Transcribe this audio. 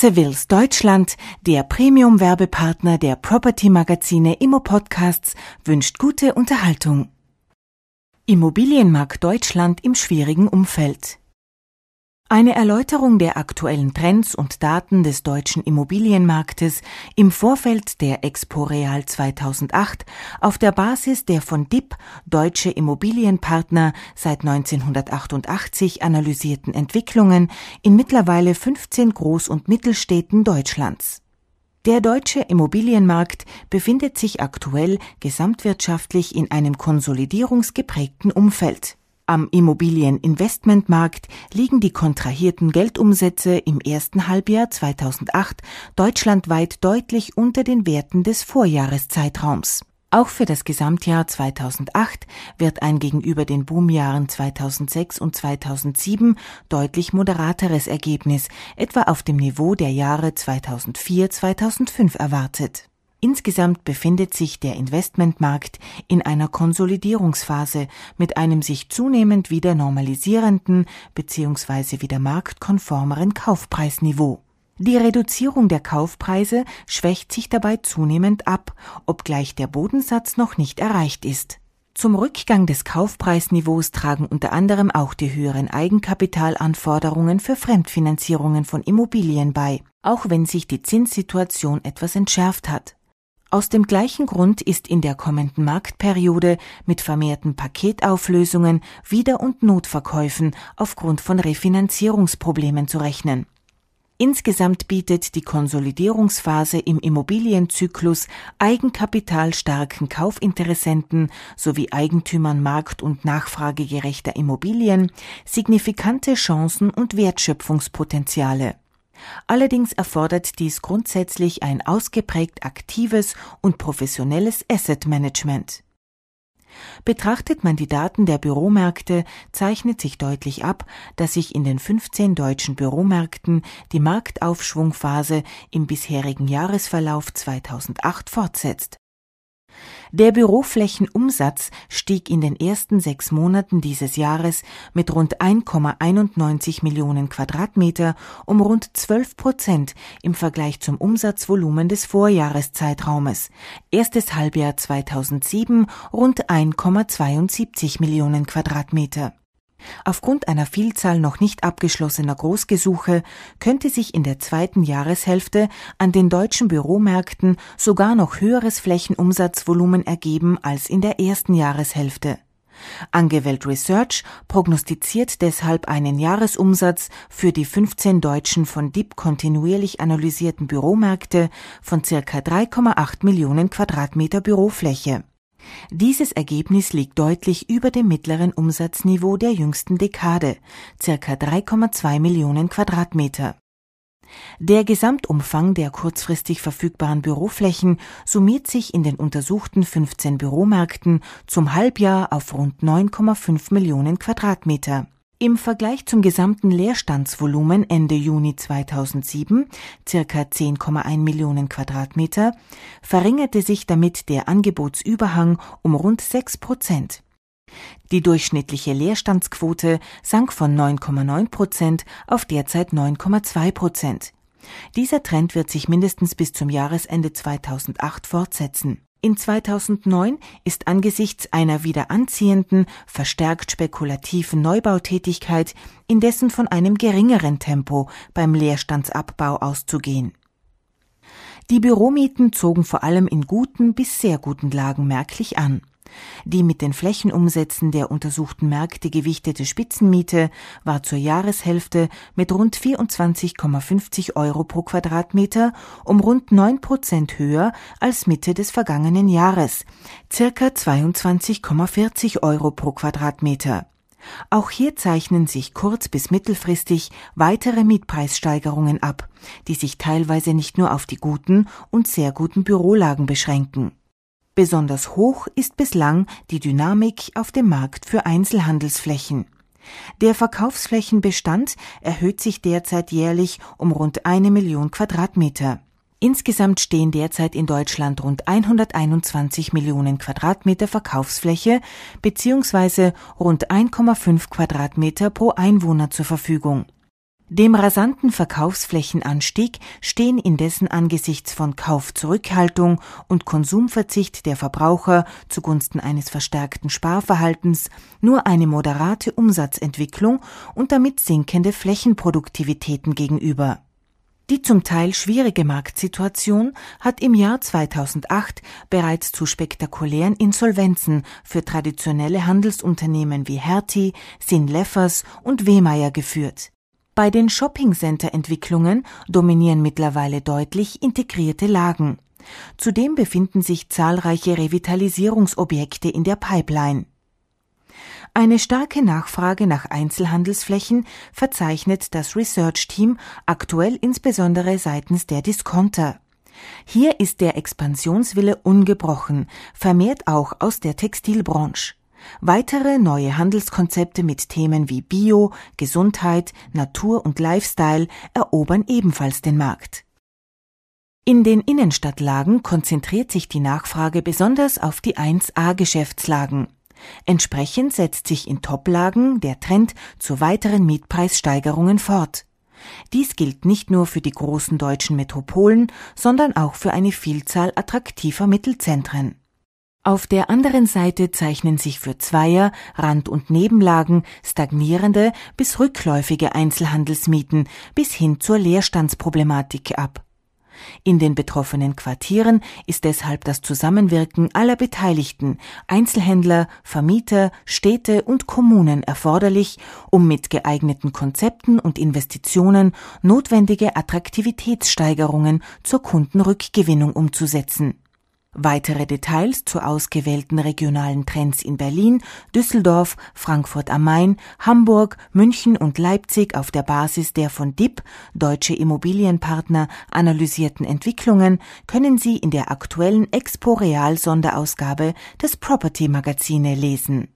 Sevilles Deutschland, der Premium-Werbepartner der Property-Magazine Immo Podcasts, wünscht gute Unterhaltung. Immobilienmarkt Deutschland im schwierigen Umfeld. Eine Erläuterung der aktuellen Trends und Daten des deutschen Immobilienmarktes im Vorfeld der Expo Real 2008 auf der Basis der von DIP Deutsche Immobilienpartner seit 1988 analysierten Entwicklungen in mittlerweile 15 Groß- und Mittelstädten Deutschlands. Der deutsche Immobilienmarkt befindet sich aktuell gesamtwirtschaftlich in einem konsolidierungsgeprägten Umfeld. Am Immobilieninvestmentmarkt liegen die kontrahierten Geldumsätze im ersten Halbjahr 2008 deutschlandweit deutlich unter den Werten des Vorjahreszeitraums. Auch für das Gesamtjahr 2008 wird ein gegenüber den Boomjahren 2006 und 2007 deutlich moderateres Ergebnis, etwa auf dem Niveau der Jahre 2004-2005 erwartet. Insgesamt befindet sich der Investmentmarkt in einer Konsolidierungsphase mit einem sich zunehmend wieder normalisierenden bzw. wieder marktkonformeren Kaufpreisniveau. Die Reduzierung der Kaufpreise schwächt sich dabei zunehmend ab, obgleich der Bodensatz noch nicht erreicht ist. Zum Rückgang des Kaufpreisniveaus tragen unter anderem auch die höheren Eigenkapitalanforderungen für Fremdfinanzierungen von Immobilien bei, auch wenn sich die Zinssituation etwas entschärft hat. Aus dem gleichen Grund ist in der kommenden Marktperiode mit vermehrten Paketauflösungen, Wieder- und Notverkäufen aufgrund von Refinanzierungsproblemen zu rechnen. Insgesamt bietet die Konsolidierungsphase im Immobilienzyklus eigenkapitalstarken Kaufinteressenten sowie Eigentümern markt- und nachfragegerechter Immobilien signifikante Chancen und Wertschöpfungspotenziale. Allerdings erfordert dies grundsätzlich ein ausgeprägt aktives und professionelles Asset Management. Betrachtet man die Daten der Büromärkte, zeichnet sich deutlich ab, dass sich in den 15 deutschen Büromärkten die Marktaufschwungphase im bisherigen Jahresverlauf 2008 fortsetzt der Büroflächenumsatz stieg in den ersten sechs Monaten dieses Jahres mit rund 1,91 Millionen Quadratmeter um rund 12 Prozent im Vergleich zum Umsatzvolumen des Vorjahreszeitraumes. Erstes Halbjahr 2007 rund 1,72 Millionen Quadratmeter. Aufgrund einer Vielzahl noch nicht abgeschlossener Großgesuche könnte sich in der zweiten Jahreshälfte an den deutschen Büromärkten sogar noch höheres Flächenumsatzvolumen ergeben als in der ersten Jahreshälfte. Angewelt Research prognostiziert deshalb einen Jahresumsatz für die 15 deutschen von DIP kontinuierlich analysierten Büromärkte von circa 3,8 Millionen Quadratmeter Bürofläche. Dieses Ergebnis liegt deutlich über dem mittleren Umsatzniveau der jüngsten Dekade, circa 3,2 Millionen Quadratmeter. Der Gesamtumfang der kurzfristig verfügbaren Büroflächen summiert sich in den untersuchten 15 Büromärkten zum Halbjahr auf rund 9,5 Millionen Quadratmeter. Im Vergleich zum gesamten Leerstandsvolumen Ende Juni 2007, circa 10,1 Millionen Quadratmeter, verringerte sich damit der Angebotsüberhang um rund 6 Prozent. Die durchschnittliche Leerstandsquote sank von 9,9 Prozent auf derzeit 9,2 Prozent. Dieser Trend wird sich mindestens bis zum Jahresende 2008 fortsetzen. In 2009 ist angesichts einer wieder anziehenden, verstärkt spekulativen Neubautätigkeit indessen von einem geringeren Tempo beim Leerstandsabbau auszugehen. Die Büromieten zogen vor allem in guten bis sehr guten Lagen merklich an. Die mit den Flächenumsätzen der untersuchten Märkte gewichtete Spitzenmiete war zur Jahreshälfte mit rund 24,50 Euro pro Quadratmeter um rund 9 Prozent höher als Mitte des vergangenen Jahres, circa 22,40 Euro pro Quadratmeter. Auch hier zeichnen sich kurz- bis mittelfristig weitere Mietpreissteigerungen ab, die sich teilweise nicht nur auf die guten und sehr guten Bürolagen beschränken. Besonders hoch ist bislang die Dynamik auf dem Markt für Einzelhandelsflächen. Der Verkaufsflächenbestand erhöht sich derzeit jährlich um rund eine Million Quadratmeter. Insgesamt stehen derzeit in Deutschland rund 121 Millionen Quadratmeter Verkaufsfläche bzw. rund 1,5 Quadratmeter pro Einwohner zur Verfügung. Dem rasanten Verkaufsflächenanstieg stehen indessen angesichts von Kaufzurückhaltung und Konsumverzicht der Verbraucher zugunsten eines verstärkten Sparverhaltens nur eine moderate Umsatzentwicklung und damit sinkende Flächenproduktivitäten gegenüber. Die zum Teil schwierige Marktsituation hat im Jahr 2008 bereits zu spektakulären Insolvenzen für traditionelle Handelsunternehmen wie Hertie, Sinleffers und Wehmeier geführt. Bei den Shopping-Center-Entwicklungen dominieren mittlerweile deutlich integrierte Lagen. Zudem befinden sich zahlreiche Revitalisierungsobjekte in der Pipeline. Eine starke Nachfrage nach Einzelhandelsflächen verzeichnet das Research Team aktuell insbesondere seitens der Discounter. Hier ist der Expansionswille ungebrochen, vermehrt auch aus der Textilbranche. Weitere neue Handelskonzepte mit Themen wie Bio, Gesundheit, Natur und Lifestyle erobern ebenfalls den Markt. In den Innenstadtlagen konzentriert sich die Nachfrage besonders auf die 1a Geschäftslagen. Entsprechend setzt sich in Toplagen der Trend zu weiteren Mietpreissteigerungen fort. Dies gilt nicht nur für die großen deutschen Metropolen, sondern auch für eine Vielzahl attraktiver Mittelzentren. Auf der anderen Seite zeichnen sich für Zweier, Rand- und Nebenlagen stagnierende bis rückläufige Einzelhandelsmieten bis hin zur Leerstandsproblematik ab. In den betroffenen Quartieren ist deshalb das Zusammenwirken aller Beteiligten, Einzelhändler, Vermieter, Städte und Kommunen erforderlich, um mit geeigneten Konzepten und Investitionen notwendige Attraktivitätssteigerungen zur Kundenrückgewinnung umzusetzen. Weitere Details zu ausgewählten regionalen Trends in Berlin, Düsseldorf, Frankfurt am Main, Hamburg, München und Leipzig auf der Basis der von DIP, Deutsche Immobilienpartner, analysierten Entwicklungen können Sie in der aktuellen Expo Real Sonderausgabe des Property Magazine lesen